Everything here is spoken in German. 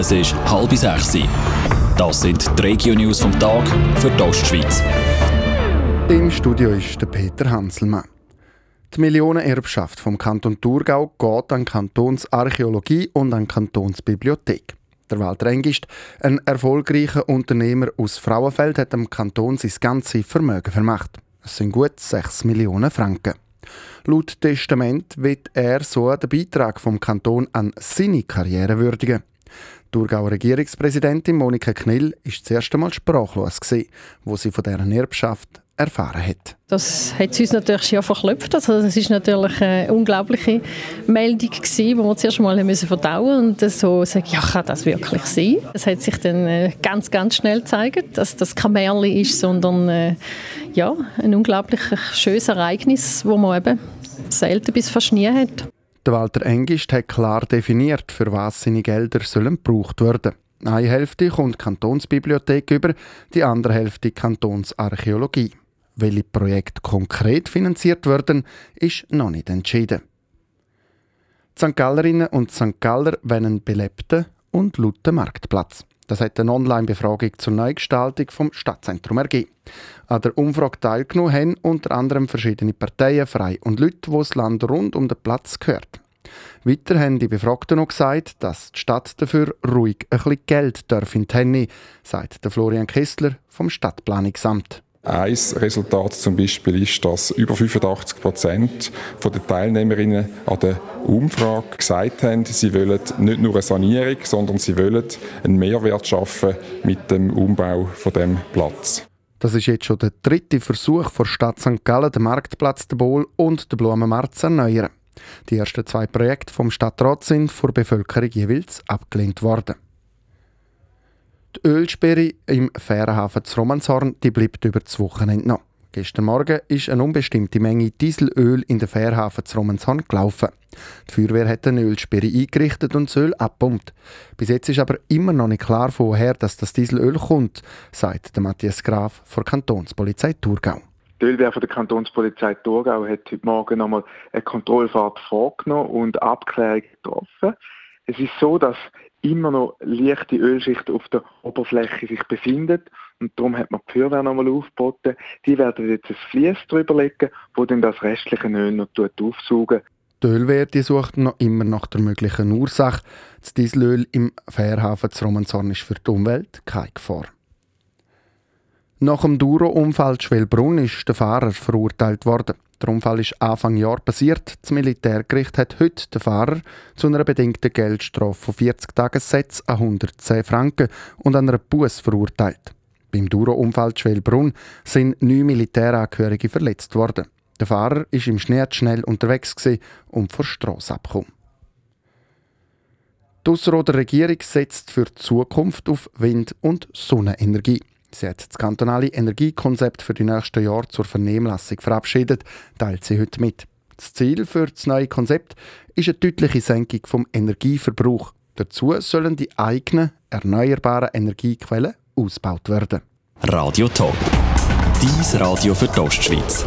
Es ist halb sechs. Das sind die Regio-News vom Tag für die Ostschweiz. Im Studio ist der Peter Hanselmann. Die Millionenerbschaft vom Kanton Thurgau geht an Kantonsarchäologie und an Kantonsbibliothek. Der Walter Engist, ein erfolgreicher Unternehmer aus Frauenfeld, hat dem Kanton sein ganzes Vermögen vermacht. Es sind gut 6 Millionen Franken. Laut Testament wird er so den Beitrag vom Kanton an seine Karriere würdigen. Thurgauer Regierungspräsidentin Monika Knill war das erste Mal sprachlos, wo sie von dieser Erbschaft erfahren hat. Das hat uns natürlich schon verklopft. Also das ist natürlich eine unglaubliche Meldung gewesen, die wir zuerst mal müssen verdauen und so sagen, ja, kann das wirklich sein? Es hat sich dann äh, ganz, ganz schnell gezeigt, dass das kein Märchen ist, sondern äh, ja, ein unglaublich schönes Ereignis, wo man eben selten bis fast nie hat. Walter Engist hat klar definiert, für was seine Gelder sollen gebraucht werden. Eine Hälfte kommt die Kantonsbibliothek über, die andere Hälfte Kantonsarchäologie. Welche Projekte konkret finanziert werden, ist noch nicht entschieden. Die St. Gallerinnen und St. Galler wollen einen belebten und lauten Marktplatz. Das hat eine Online-Befragung zur Neugestaltung vom Stadtzentrum ergeben. An der Umfrage teilgenommen haben unter anderem verschiedene Parteien, Freie und Leute, die das Land rund um den Platz gehört. Weiter haben die Befragten noch gesagt, dass die Stadt dafür ruhig ein bisschen Geld darf in die sagt der Florian Kistler vom Stadtplanungsamt. Ein Resultat zum Beispiel ist, dass über 85 Prozent der Teilnehmerinnen an der Umfrage gesagt haben, sie wollen nicht nur eine Sanierung, sondern sie wollen einen Mehrwert schaffen mit dem Umbau von dem Platz. Das ist jetzt schon der dritte Versuch der Stadt St. Gallen, den Marktplatz der Bohl und den Blumenmarkt zu erneuern. Die ersten zwei Projekte vom Stadtrat sind vor Bevölkerung jeweils abgelehnt worden. Die Ölsperre im Fährenhafen zu Romanshorn bleibt über das Wochenende noch. Gestern Morgen ist eine unbestimmte Menge Dieselöl in den Fährhafen zu Romanshorn gelaufen. Die Feuerwehr hat eine Ölsperre eingerichtet und das Öl abpumpt. Bis jetzt ist aber immer noch nicht klar, woher das Dieselöl kommt, sagt der Matthias Graf von der Kantonspolizei Thurgau. Die Ölwehr von der Kantonspolizei Thurgau hat heute Morgen nochmal eine Kontrollfahrt vorgenommen und Abklärung getroffen. Es ist so, dass immer noch leichte Ölschicht auf der Oberfläche sich befindet und darum hat man die Feuerwehr nochmal aufgeboten. Die werden jetzt ein Vlies drüber legen, wo dann das restliche Öl noch aufsaugen. Die Ölwehr die sucht noch immer nach der möglichen Ursache. Das Dieselöl im Fährhafen zu Romanshorn ist für die Umwelt keine Gefahr. Nach dem Duro-Unfall Schwellbrunn ist der Fahrer verurteilt worden. Der Unfall ist Anfang Jahr passiert. Das Militärgericht hat heute den Fahrer zu einer bedingten Geldstrafe von 40 Tagessätzen an 110 Franken und einer Buß verurteilt. Beim Duro-Unfall Schwellbrunn sind neun Militärangehörige verletzt worden. Der Fahrer ist im Schnee schnell unterwegs und vor Strasse abgekommen. Die Ausserrhoder Regierung setzt für die Zukunft auf Wind- und Sonnenenergie. Sie hat das kantonale Energiekonzept für die nächsten Jahre zur Vernehmlassung verabschiedet, teilt sie heute mit. Das Ziel für das neue Konzept ist eine deutliche Senkung vom Energieverbrauch. Dazu sollen die eigenen erneuerbaren Energiequellen ausgebaut werden. Radio Top. Dies Radio für die Ostschweiz.